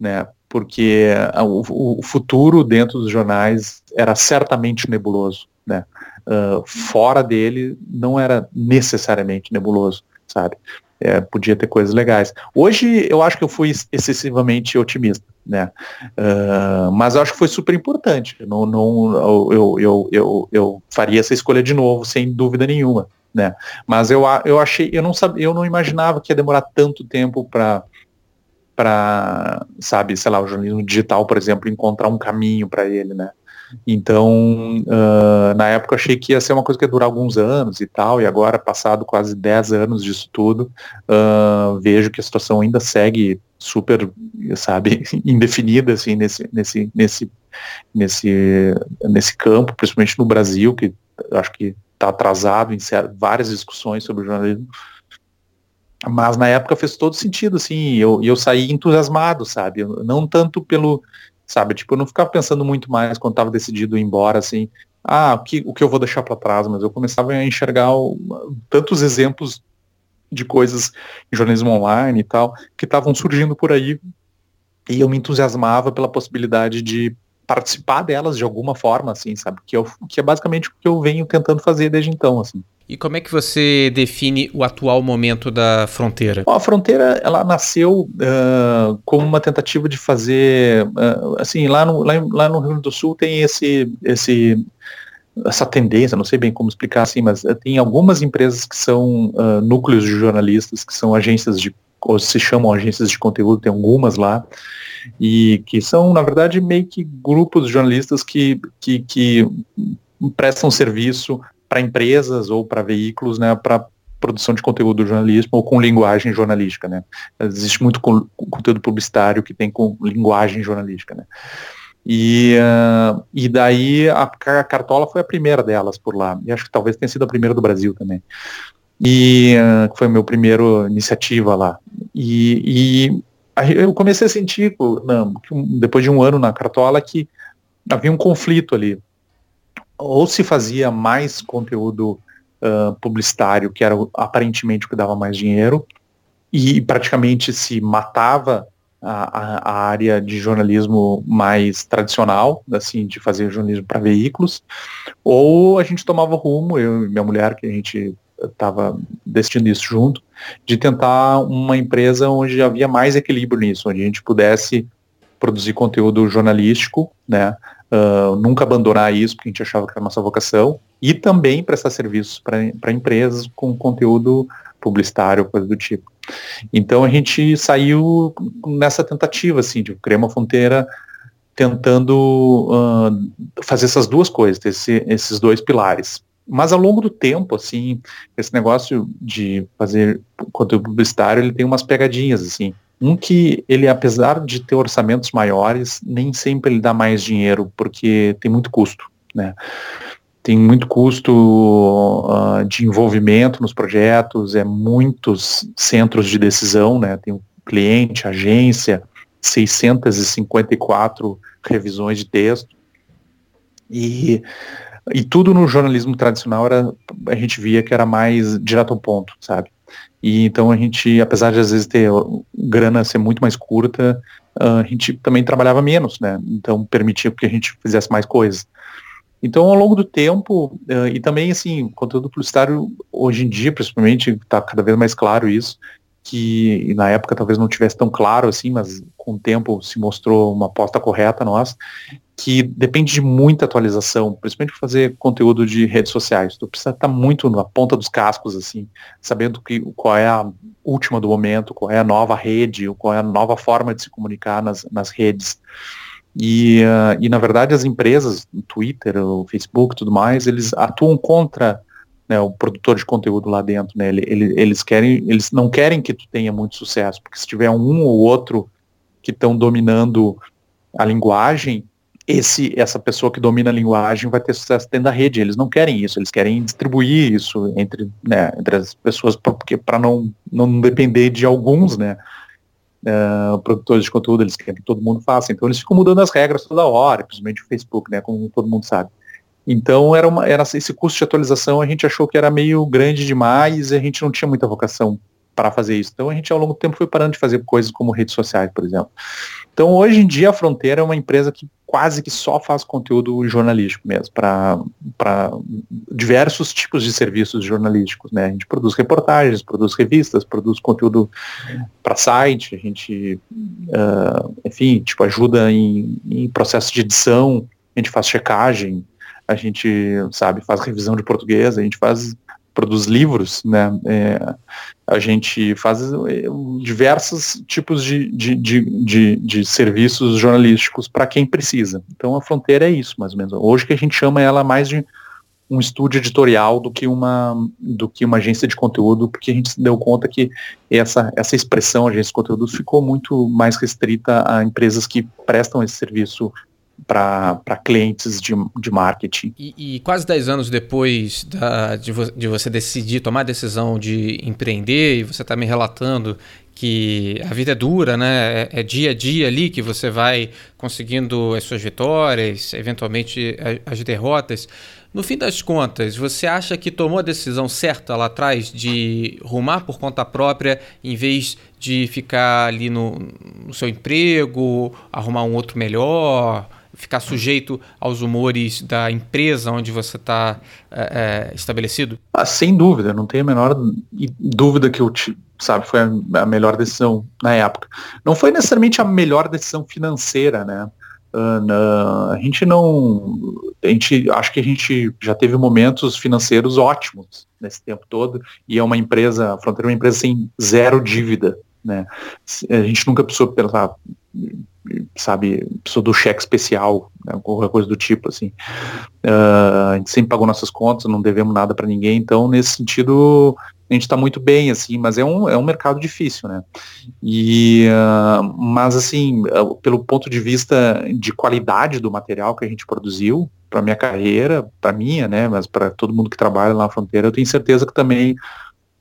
né? Porque o, o, futuro dentro dos jornais era certamente nebuloso, né? Uh, fora dele não era necessariamente nebuloso, sabe? É, podia ter coisas legais. Hoje eu acho que eu fui excessivamente otimista, né? Uh, mas eu acho que foi super importante. Não, não, eu, eu, eu, eu faria essa escolha de novo, sem dúvida nenhuma, né? Mas eu, eu achei, eu não sabia, eu não imaginava que ia demorar tanto tempo para para, sabe, sei lá, o jornalismo digital, por exemplo, encontrar um caminho para ele, né? Então, uh, na época achei que ia ser uma coisa que ia durar alguns anos e tal, e agora, passado quase 10 anos disso tudo, uh, vejo que a situação ainda segue super, sabe, indefinida, assim, nesse, nesse, nesse, nesse, nesse campo, principalmente no Brasil, que acho que está atrasado em várias discussões sobre jornalismo. Mas na época fez todo sentido, assim, e eu, eu saí entusiasmado, sabe? Não tanto pelo, sabe? Tipo, eu não ficava pensando muito mais quando estava decidido ir embora, assim, ah, o que, o que eu vou deixar para trás, mas eu começava a enxergar tantos exemplos de coisas em jornalismo online e tal, que estavam surgindo por aí, e eu me entusiasmava pela possibilidade de participar delas de alguma forma, assim, sabe? Que, eu, que é basicamente o que eu venho tentando fazer desde então, assim. E como é que você define o atual momento da fronteira? Bom, a fronteira ela nasceu uh, como uma tentativa de fazer, uh, assim, lá no, lá, lá, no Rio Grande do Sul tem esse, esse essa tendência, não sei bem como explicar assim, mas tem algumas empresas que são uh, núcleos de jornalistas, que são agências de, ou se chamam agências de conteúdo, tem algumas lá, e que são, na verdade, meio que grupos de jornalistas que, que, que prestam serviço para empresas ou para veículos, né, para produção de conteúdo do jornalismo ou com linguagem jornalística, né. Existe muito conteúdo publicitário que tem com linguagem jornalística, né. E, uh, e daí a, a, Cartola foi a primeira delas por lá. E acho que talvez tenha sido a primeira do Brasil também. E uh, foi meu primeiro iniciativa lá. E, e eu comecei a sentir, não, depois de um ano na Cartola, que havia um conflito ali. Ou se fazia mais conteúdo uh, publicitário, que era aparentemente o que dava mais dinheiro, e praticamente se matava a, a, área de jornalismo mais tradicional, assim, de fazer jornalismo para veículos, ou a gente tomava rumo, eu e minha mulher, que a gente estava decidindo isso junto, de tentar uma empresa onde havia mais equilíbrio nisso, onde a gente pudesse produzir conteúdo jornalístico, né, uh, nunca abandonar isso, porque a gente achava que era a nossa vocação, e também prestar serviços para empresas com conteúdo publicitário, coisa do tipo. Então a gente saiu nessa tentativa, assim, de criar uma fronteira tentando uh, fazer essas duas coisas, esse, esses dois pilares. Mas ao longo do tempo, assim, esse negócio de fazer conteúdo publicitário, ele tem umas pegadinhas, assim. Um que ele, apesar de ter orçamentos maiores, nem sempre ele dá mais dinheiro, porque tem muito custo, né? tem muito custo uh, de envolvimento nos projetos, é muitos centros de decisão, né? Tem o cliente, agência, 654 revisões de texto. E, e tudo no jornalismo tradicional era, a gente via que era mais direto ao ponto, sabe? E então a gente, apesar de às vezes ter grana ser muito mais curta, a gente também trabalhava menos, né? Então permitia que a gente fizesse mais coisas. Então, ao longo do tempo, uh, e também, assim, conteúdo publicitário, hoje em dia, principalmente, está cada vez mais claro isso, que na época talvez não tivesse tão claro assim, mas com o tempo se mostrou uma aposta correta nossa, que depende de muita atualização, principalmente para fazer conteúdo de redes sociais. Tu precisa estar tá muito na ponta dos cascos, assim, sabendo que, qual é a última do momento, qual é a nova rede, qual é a nova forma de se comunicar nas, nas redes. E, uh, e na verdade as empresas, o Twitter, o Facebook e tudo mais, eles atuam contra né, o produtor de conteúdo lá dentro, né? Eles, eles querem, eles não querem que tu tenha muito sucesso, porque se tiver um ou outro que estão dominando a linguagem, esse essa pessoa que domina a linguagem vai ter sucesso dentro da rede. Eles não querem isso, eles querem distribuir isso entre, né, entre as pessoas, para não não depender de alguns, né? uh, produtores de conteúdo, eles querem que todo mundo faça. Então eles ficam mudando as regras toda hora, principalmente o Facebook, né, como todo mundo sabe. Então era, uma, era esse custo de atualização, a gente achou que era meio grande demais e a gente não tinha muita vocação para fazer isso. Então a gente ao longo do tempo foi parando de fazer coisas como redes sociais, por exemplo. Então hoje em dia a Fronteira é uma empresa que quase que só faz conteúdo jornalístico mesmo, para diversos tipos de serviços jornalísticos. Né? A gente produz reportagens, produz revistas, produz conteúdo para site, a gente, uh, enfim, tipo, ajuda em, em processo de edição, a gente faz checagem, a gente, sabe, faz revisão de português, a gente faz produz livros, né? É, a gente faz é, diversos tipos de, de, de, de, de serviços jornalísticos para quem precisa. Então a fronteira é isso, mais ou menos. Hoje que a gente chama ela mais de um estúdio editorial do que uma do que uma agência de conteúdo, porque a gente se deu conta que essa essa expressão agência de conteúdo ficou muito mais restrita a empresas que prestam esse serviço para clientes de, de marketing. E, e, quase 10 anos depois da, de, vo, de você decidir tomar a decisão de empreender, e você está me relatando que a vida é dura, né? É, é, dia a dia ali que você vai conseguindo as suas vitórias, eventualmente as derrotas. No fim das contas, você acha que tomou a decisão certa lá atrás de rumar por conta própria, em vez de ficar ali no, no seu emprego, arrumar um outro melhor? Ficar sujeito aos humores da empresa onde você está é, é, estabelecido? Ah, sem dúvida, não tenho a menor dúvida que eu sabe foi a melhor decisão na época. Não foi necessariamente a melhor decisão financeira, né? Uh, a gente não. A gente acho que a gente já teve momentos financeiros ótimos nesse tempo todo, e é uma empresa, a Fronteira é uma empresa sem zero dívida. Né? A gente nunca precisou pensar, sabe, precisou do cheque especial, né, qualquer coisa do tipo, assim. Uh, a gente sempre pagou nossas contas, não devemos nada para ninguém, então nesse sentido a gente está muito bem, assim, mas é um, é um mercado difícil, né? E, uh, mas, assim, uh, pelo ponto de vista de qualidade do material que a gente produziu, para minha carreira, para minha, né, mas para todo mundo que trabalha lá na fronteira, eu tenho certeza que também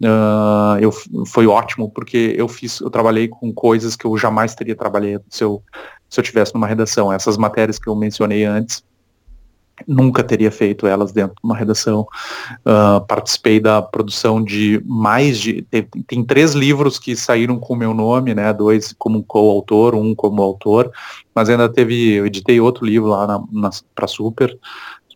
uh, eu, foi ótimo, porque eu fiz, eu trabalhei com coisas que eu jamais teria trabalhado se eu, se eu tivesse numa redação. Essas matérias que eu mencionei antes, nunca teria feito elas dentro de uma redação. Uh, participei da produção de mais de. Tem, tem, três livros que saíram com o meu nome, né? Dois como coautor, um como autor, mas ainda teve. Eu editei outro livro lá para Super.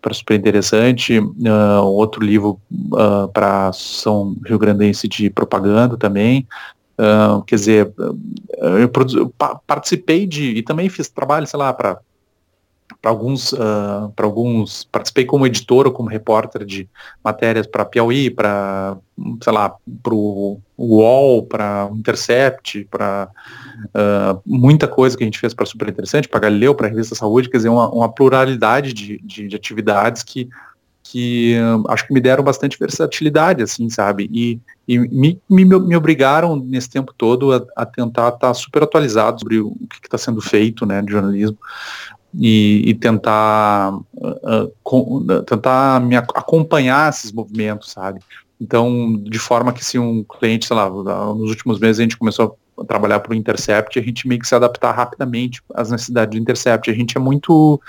Para super interessante, uh, outro livro uh, para a Associação Rio Grandense de Propaganda também, Uh, quer dizer, eu, eu, participei de, e também fiz trabalho, sei lá, para para alguns, para alguns, participei como editor ou como repórter de matérias para Piauí, para, sei lá, para o UOL, para Intercept, para uh, muita coisa que a gente fez para Super Interessante, para Galileu, para a Revista Saúde, quer dizer, uma, uma pluralidade de, de, de, atividades que, que uh, acho que me deram bastante versatilidade, assim, sabe? E, e me, me, me obrigaram nesse tempo todo a, a tentar estar tá super atualizado sobre o que está sendo feito, né, de jornalismo e, e tentar, uh, com, tentar me acompanhar esses movimentos, sabe? Então, de forma que se um cliente, sei lá, nos últimos meses a gente começou a trabalhar para o Intercept, a gente meio que se adaptar rapidamente às necessidades do Intercept. A gente é muito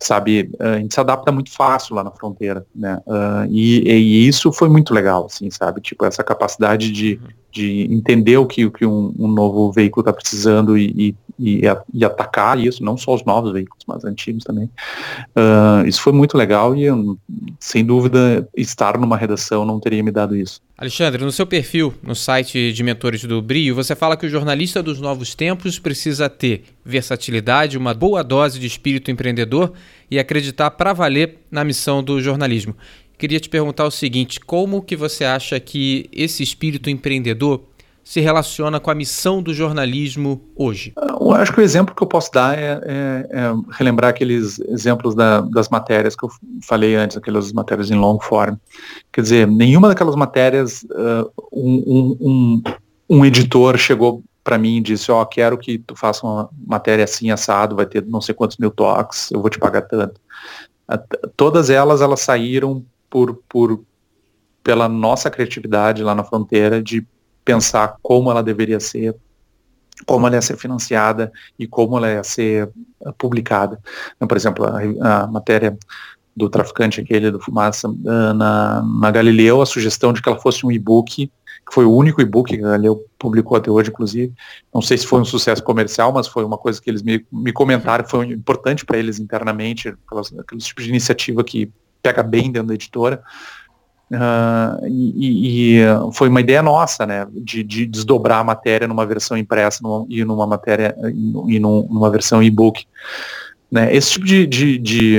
sabe, a gente se adapta muito fácil lá na fronteira, né, uh, e, e, isso foi muito legal, assim, sabe, tipo, essa capacidade de, de entender o que, o que um, um novo veículo está precisando e, e, e, atacar isso, não só os novos veículos, mas antigos também, uh, isso foi muito legal e, sem dúvida, estar numa redação não teria me dado isso. Alexandre, no seu perfil, no site de mentores do Brio, você fala que o jornalista dos novos tempos precisa ter versatilidade, uma boa dose de espírito empreendedor e acreditar para valer na missão do jornalismo. Queria te perguntar o seguinte: como que você acha que esse espírito empreendedor se relaciona com a missão do jornalismo hoje? Eu acho que o exemplo que eu posso dar é, é, é relembrar aqueles exemplos da, das matérias que eu falei antes, aquelas matérias em long form. Quer dizer, nenhuma daquelas matérias uh, um, um, um, editor chegou para mim e disse, ó, oh, quero que tu faça uma matéria assim assado, vai ter não sei quantos mil toques, eu vou te pagar tanto. Todas elas, elas saíram por, por pela nossa criatividade lá na fronteira de pensar como ela deveria ser, como ela ia ser financiada e como ela ia ser eh, publicada. Então, por exemplo, a, a matéria do traficante aquele do Fumaça eh, na, na Galileu, a sugestão de que ela fosse um e-book, que foi o único e-book que a Galileu publicou até hoje, inclusive. Não sei se foi um sucesso comercial, mas foi uma coisa que eles me, me comentaram, foi importante para eles internamente, aquelas, aqueles tipos de iniciativa que pega bem dentro da editora. Uh, e, e, foi uma ideia nossa, né, de, de, desdobrar a matéria numa versão impressa numa, e numa matéria e num, numa versão e-book. Né. Esse tipo de, de, de,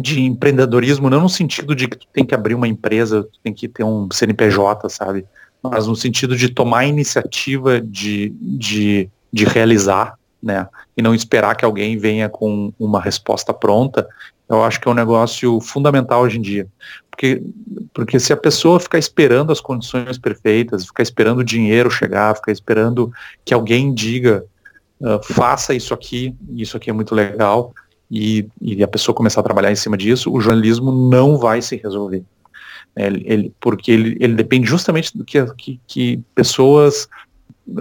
de, empreendedorismo não no sentido de que tu tem que abrir uma empresa, tu tem que ter um CNPJ, sabe, mas no sentido de tomar a iniciativa de, de, de realizar, né, e não esperar que alguém venha com uma resposta pronta eu acho que é um negócio fundamental hoje em dia. Porque, porque se a pessoa ficar esperando as condições perfeitas, ficar esperando o dinheiro chegar, ficar esperando que alguém diga, uh, faça isso aqui, isso aqui é muito legal, e, e, a pessoa começar a trabalhar em cima disso, o jornalismo não vai se resolver. É, ele, ele, porque ele, ele depende justamente do que, que, que pessoas,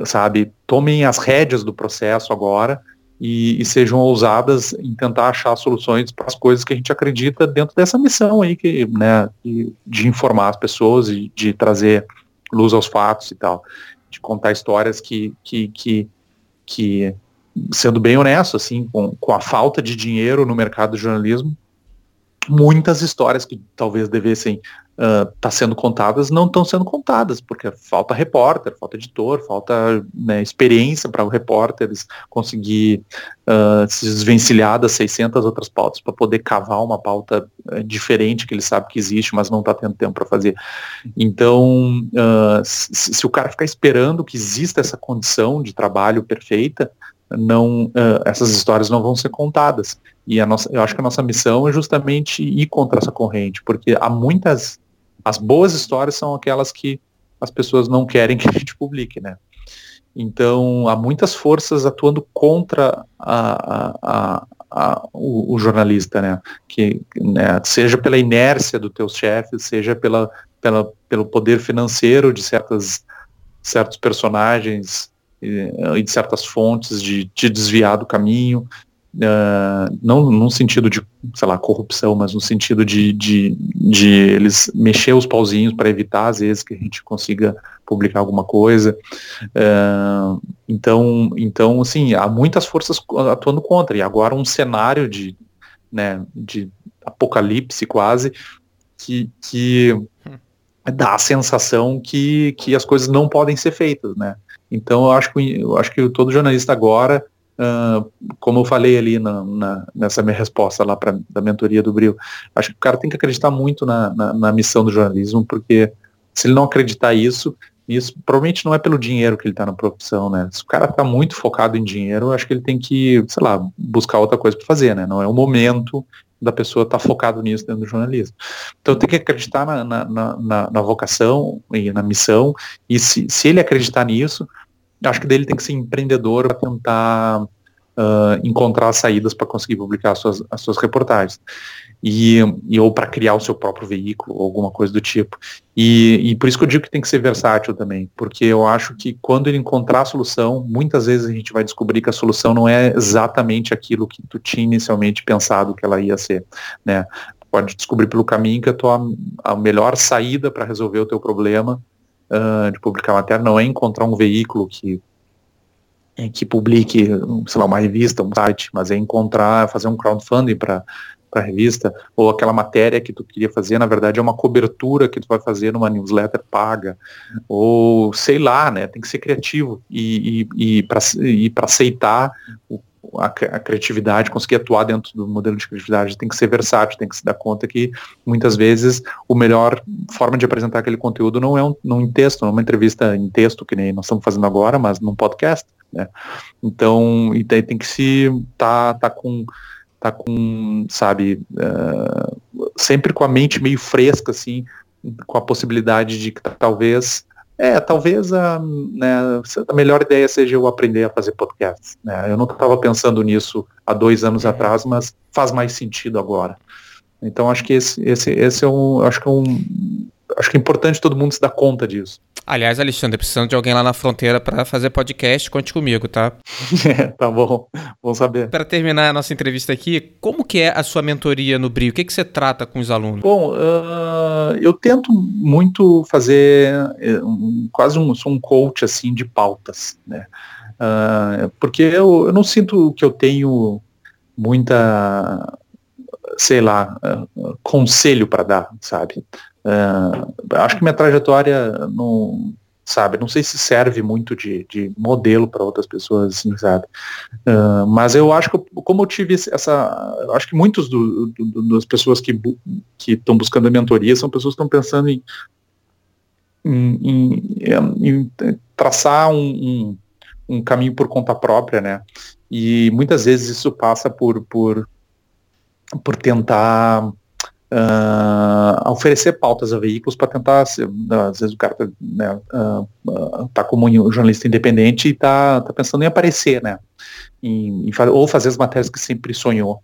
sabe, tomem as rédeas do processo agora e, e, sejam ousadas em tentar achar soluções para as coisas que a gente acredita dentro dessa missão aí que, né, de, informar as pessoas e de trazer luz aos fatos e tal, de contar histórias que, que, que, que sendo bem honesto, assim, com, com a falta de dinheiro no mercado do jornalismo, muitas histórias que talvez devessem estar uh, tá sendo contadas não estão sendo contadas, porque falta repórter, falta editor, falta né, experiência para o repórter conseguir uh, se desvencilhar das 600 outras pautas para poder cavar uma pauta uh, diferente que ele sabe que existe, mas não está tendo tempo para fazer. Então, se, se, o cara ficar esperando que exista essa condição de trabalho perfeita, não uh, essas histórias não vão ser contadas. E a nossa, eu acho que a nossa missão é justamente ir contra essa corrente, porque há muitas as boas histórias são aquelas que as pessoas não querem que a gente publique, né? Então há muitas forças atuando contra a, a, a, o, o, jornalista, né? Que né, seja pela inércia dos teus chefes, seja pela, pela, pelo poder financeiro de certas certos personagens e, de certas fontes de, de desviar do caminho, uh, não num sentido de, sei lá, corrupção, mas no sentido de, de, de eles mexer os pauzinhos para evitar, às vezes, que a gente consiga publicar alguma coisa. Uh, então, então, assim, há muitas forças atuando contra, e agora um cenário de, né, de apocalipse quase, que, que hum. dá a sensação que, que as coisas não podem ser feitas, né? Então eu acho que, eu acho que todo jornalista agora, uh, como eu falei ali na, na, nessa minha resposta lá pra, da mentoria do Bril, acho que o cara tem que acreditar muito na, na, na missão do jornalismo, porque se ele não acreditar isso, isso provavelmente não é pelo dinheiro que ele está na profissão, né? Se o cara está muito focado em dinheiro, acho que ele tem que, sei lá, buscar outra coisa para fazer, né? Não é o momento da pessoa estar tá focado nisso dentro do jornalismo. Então tem que acreditar na, na, na, na vocação e na missão, e se, se ele acreditar nisso, acho que dele tem que ser empreendedor para tentar uh, encontrar saídas para conseguir publicar as suas, as suas reportagens. E, e ou para criar o seu próprio veículo, alguma coisa do tipo. E, e por isso que eu digo que tem que ser versátil também, porque eu acho que quando ele encontrar a solução, muitas vezes a gente vai descobrir que a solução não é exatamente aquilo que tu tinha inicialmente pensado que ela ia ser, né? Pode descobrir pelo caminho que a tua a melhor saída para resolver o teu problema uh, de publicar matéria não é encontrar um veículo que que publique, sei lá, uma revista, um site, mas é encontrar, fazer um crowdfunding para para revista, ou aquela matéria que tu queria fazer, na verdade é uma cobertura que tu vai fazer numa newsletter paga, ou sei lá, né? Tem que ser criativo e, e, e para aceitar o, a, a, criatividade, conseguir atuar dentro do modelo de criatividade, tem que ser versátil, tem que se dar conta que muitas vezes o melhor forma de apresentar aquele conteúdo não é um, não em texto, não é uma entrevista em texto, que nem nós estamos fazendo agora, mas num podcast, né? Então, e tem que se tá, tá com tá com, sabe, uh, sempre com a mente meio fresca, assim, com a possibilidade de que talvez, é, talvez a, né, a melhor ideia seja eu aprender a fazer podcasts. Né? Eu não estava pensando nisso há dois anos uhum. atrás, mas faz mais sentido agora. Então acho que esse, esse, esse é um, acho que é um, acho que é importante todo mundo se dar conta disso. Aliás, Alexandre, precisando de alguém lá na fronteira para fazer podcast, conte comigo, tá? É, tá bom, bom saber. Para terminar a nossa entrevista aqui, como que é a sua mentoria no Brio? O que, que você trata com os alunos? Bom, uh, eu tento muito fazer eh, um, quase um, sou um coach assim de pautas, né? Uh, porque eu, eu não sinto que eu tenho muita sei lá, uh, conselho para dar, sabe? Uh, acho que minha trajetória não, sabe, não sei se serve muito de, de modelo para outras pessoas, assim, sabe? Uh, mas eu acho que como eu tive essa, acho que muitos do, do, das pessoas que que estão buscando a mentoria são pessoas que estão pensando em, em, em, em traçar um, um, um, caminho por conta própria, né? E muitas vezes isso passa por por por tentar uh, oferecer pautas a veículos para tentar, às vezes o cara está né, uh, tá como um jornalista independente e está tá pensando em aparecer, né? Em, em, ou fazer as matérias que sempre sonhou.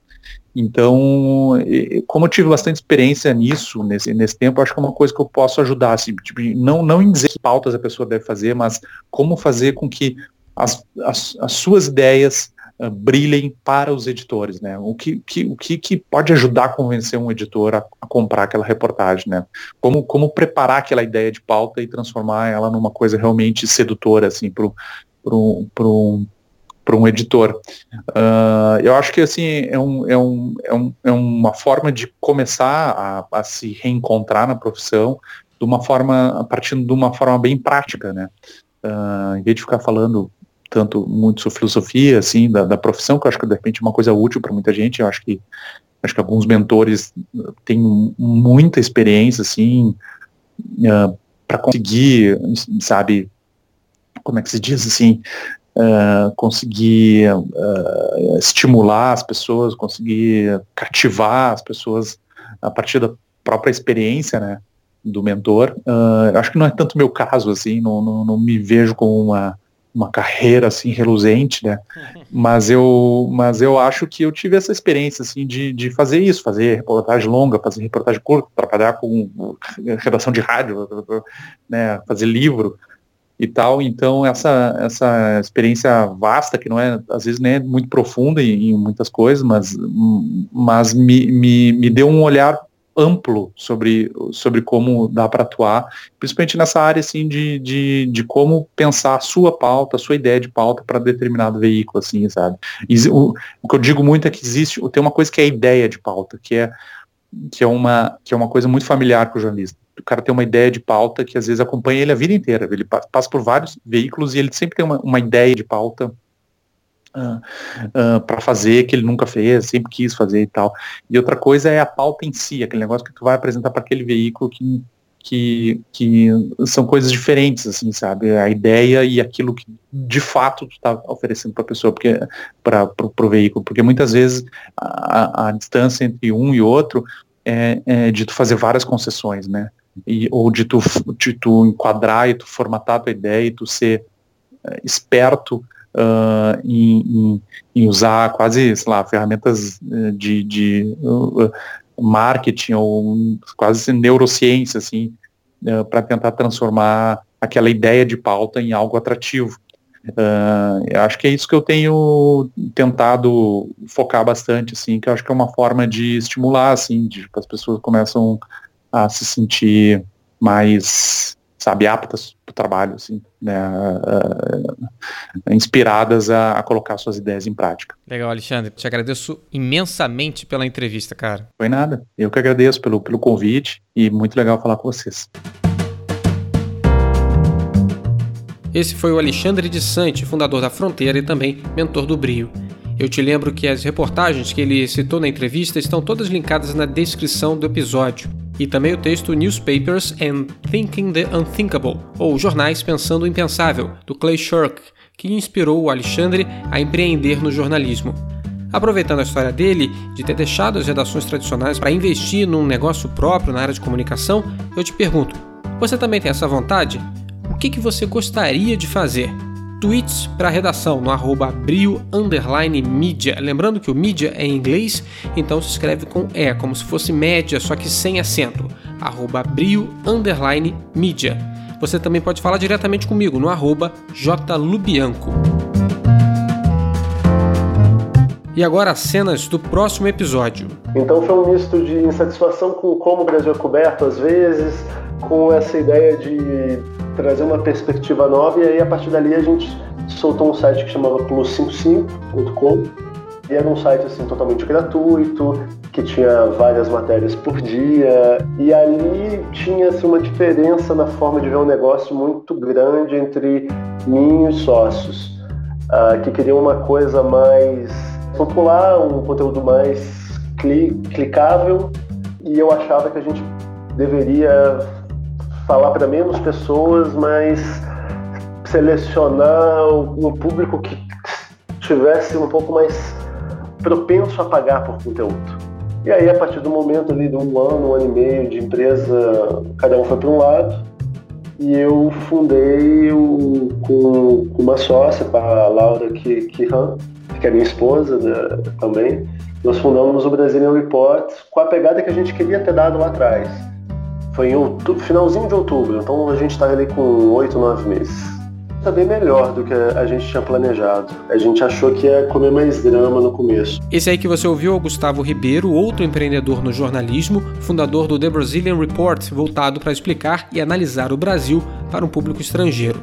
Então, como eu tive bastante experiência nisso, nesse, nesse tempo, acho que é uma coisa que eu posso ajudar, assim, tipo, não, não em dizer que pautas a pessoa deve fazer, mas como fazer com que as, as, as suas ideias uh, brilhem para os editores, né? O que, que, o que, que pode ajudar a convencer um editor a, a, comprar aquela reportagem, né? Como, como preparar aquela ideia de pauta e transformar ela numa coisa realmente sedutora, assim, para pro, para um editor. Uh, eu acho que assim é, um, é, um, é, um, é uma forma de começar a, a, se reencontrar na profissão de uma forma, partindo de uma forma bem prática, né? Uh, em vez de ficar falando tanto muito sobre filosofia, assim, da, da profissão, que eu acho que de repente é uma coisa útil para muita gente, eu acho que acho que alguns mentores têm muita experiência, assim, uh, para conseguir, sabe, como é que se diz assim, uh, conseguir uh, estimular as pessoas, conseguir cativar as pessoas a partir da própria experiência, né, do mentor. Uh, acho que não é tanto meu caso, assim, não, não, não me vejo como uma uma carreira assim reluzente, né? Mas eu, mas eu acho que eu tive essa experiência assim de, de fazer isso, fazer reportagem longa, fazer reportagem curta, trabalhar com redação de rádio, né? Fazer livro e tal. Então essa essa experiência vasta que não é às vezes nem é muito profunda em, em muitas coisas, mas mas me, me, me deu um olhar amplo sobre, sobre como dá para atuar, principalmente nessa área assim de, de, de como pensar a sua pauta, a sua ideia de pauta para determinado veículo, assim, sabe? E, o, o que eu digo muito é que existe, tem uma coisa que é a ideia de pauta, que é que é uma que é uma coisa muito familiar para o jornalista o cara tem uma ideia de pauta que às vezes acompanha ele a vida inteira. Ele passa por vários veículos e ele sempre tem uma, uma ideia de pauta uh, ah, uh, ah, para fazer que ele nunca fez, sempre quis fazer e tal. E outra coisa é a pauta em si, aquele negócio que tu vai apresentar para aquele veículo que, que, que são coisas diferentes, assim, sabe? A ideia e aquilo que de fato tu está oferecendo para a pessoa, porque para o veículo, porque muitas vezes a, a, distância entre um e outro é, é de tu fazer várias concessões, né? e, ou de tu, de tu enquadrar e tu formatar a tua ideia e tu ser uh, esperto uh, em, em, em, usar quase, sei lá, ferramentas eh, de, de uh, marketing ou quase neurociência, assim, para tentar transformar aquela ideia de pauta em algo atrativo. Uh, eu acho que é isso que eu tenho tentado focar bastante, assim, que eu acho que é uma forma de estimular, assim, de, as pessoas começam a se sentir mais, sabe, aptas para o trabalho, assim, né, uh, inspiradas a, a, colocar suas ideias em prática. Legal, Alexandre. Te agradeço imensamente pela entrevista, cara. Foi nada. Eu que agradeço pelo, pelo convite e muito legal falar com vocês. Esse foi o Alexandre de Sante, fundador da Fronteira e também mentor do Brio. Eu te lembro que as reportagens que ele citou na entrevista estão todas linkadas na descrição do episódio e também o texto Newspapers and Thinking the Unthinkable, ou Jornais Pensando o Impensável, do Clay Shirk, que inspirou o Alexandre a empreender no jornalismo. Aproveitando a história dele de ter deixado as redações tradicionais para investir num negócio próprio na área de comunicação, eu te pergunto: você também tem essa vontade? O que, que você gostaria de fazer? Tweets para a redação no arroba brio underline mídia. Lembrando que o mídia é em inglês, então se escreve com E, como se fosse média, só que sem acento. arroba brio underline mídia. Você também pode falar diretamente comigo no arroba jlubianco. E agora as cenas do próximo episódio. Então foi um misto de insatisfação com como o Brasil é coberto às vezes, com essa ideia de trazer uma perspectiva nova e aí a partir dali a gente soltou um site que chamava plus55.com e era um site assim totalmente gratuito, que tinha várias matérias por dia. E ali tinha assim, uma diferença na forma de ver um negócio muito grande entre mim e os sócios, uh, que queriam uma coisa mais popular, um conteúdo mais clicável e eu achava que a gente deveria falar para menos pessoas, mas selecionar um público que tivesse um pouco mais propenso a pagar por conteúdo. E aí, a partir do momento ali de um ano, um ano e meio de empresa, cada um foi para um lado, e eu fundei o, com, com uma sócia, com a Laura Kihan, que é minha esposa né, também. Nós fundamos o Brazilian Report com a pegada que a gente queria ter dado lá atrás foi em outubro, finalzinho de outubro, então a gente está ali com oito, nove meses. Está bem melhor do que a gente tinha planejado. A gente achou que ia comer mais drama no começo. Esse aí que você ouviu é o Gustavo Ribeiro, outro empreendedor no jornalismo, fundador do The Brazilian Report, voltado para explicar e analisar o Brasil para um público estrangeiro.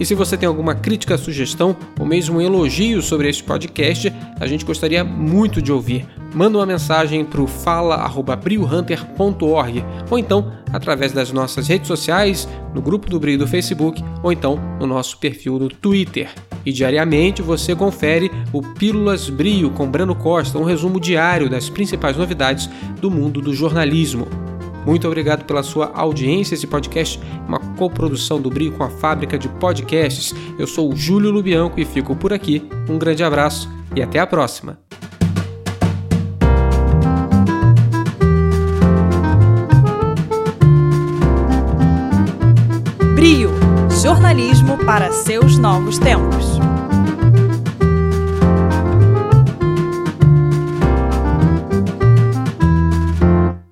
E se você tem alguma crítica, sugestão ou mesmo um elogio sobre este podcast, a gente gostaria muito de ouvir. Manda uma mensagem para o fala.briohunter.org ou então através das nossas redes sociais, no grupo do Brio do Facebook ou então no nosso perfil do Twitter. E diariamente você confere o Pílulas Brio com Breno Costa, um resumo diário das principais novidades do mundo do jornalismo. Muito obrigado pela sua audiência. Esse podcast é uma coprodução do Brio com a Fábrica de Podcasts. Eu sou o Júlio Lubianco e fico por aqui. Um grande abraço e até a próxima. Brio jornalismo para seus novos tempos.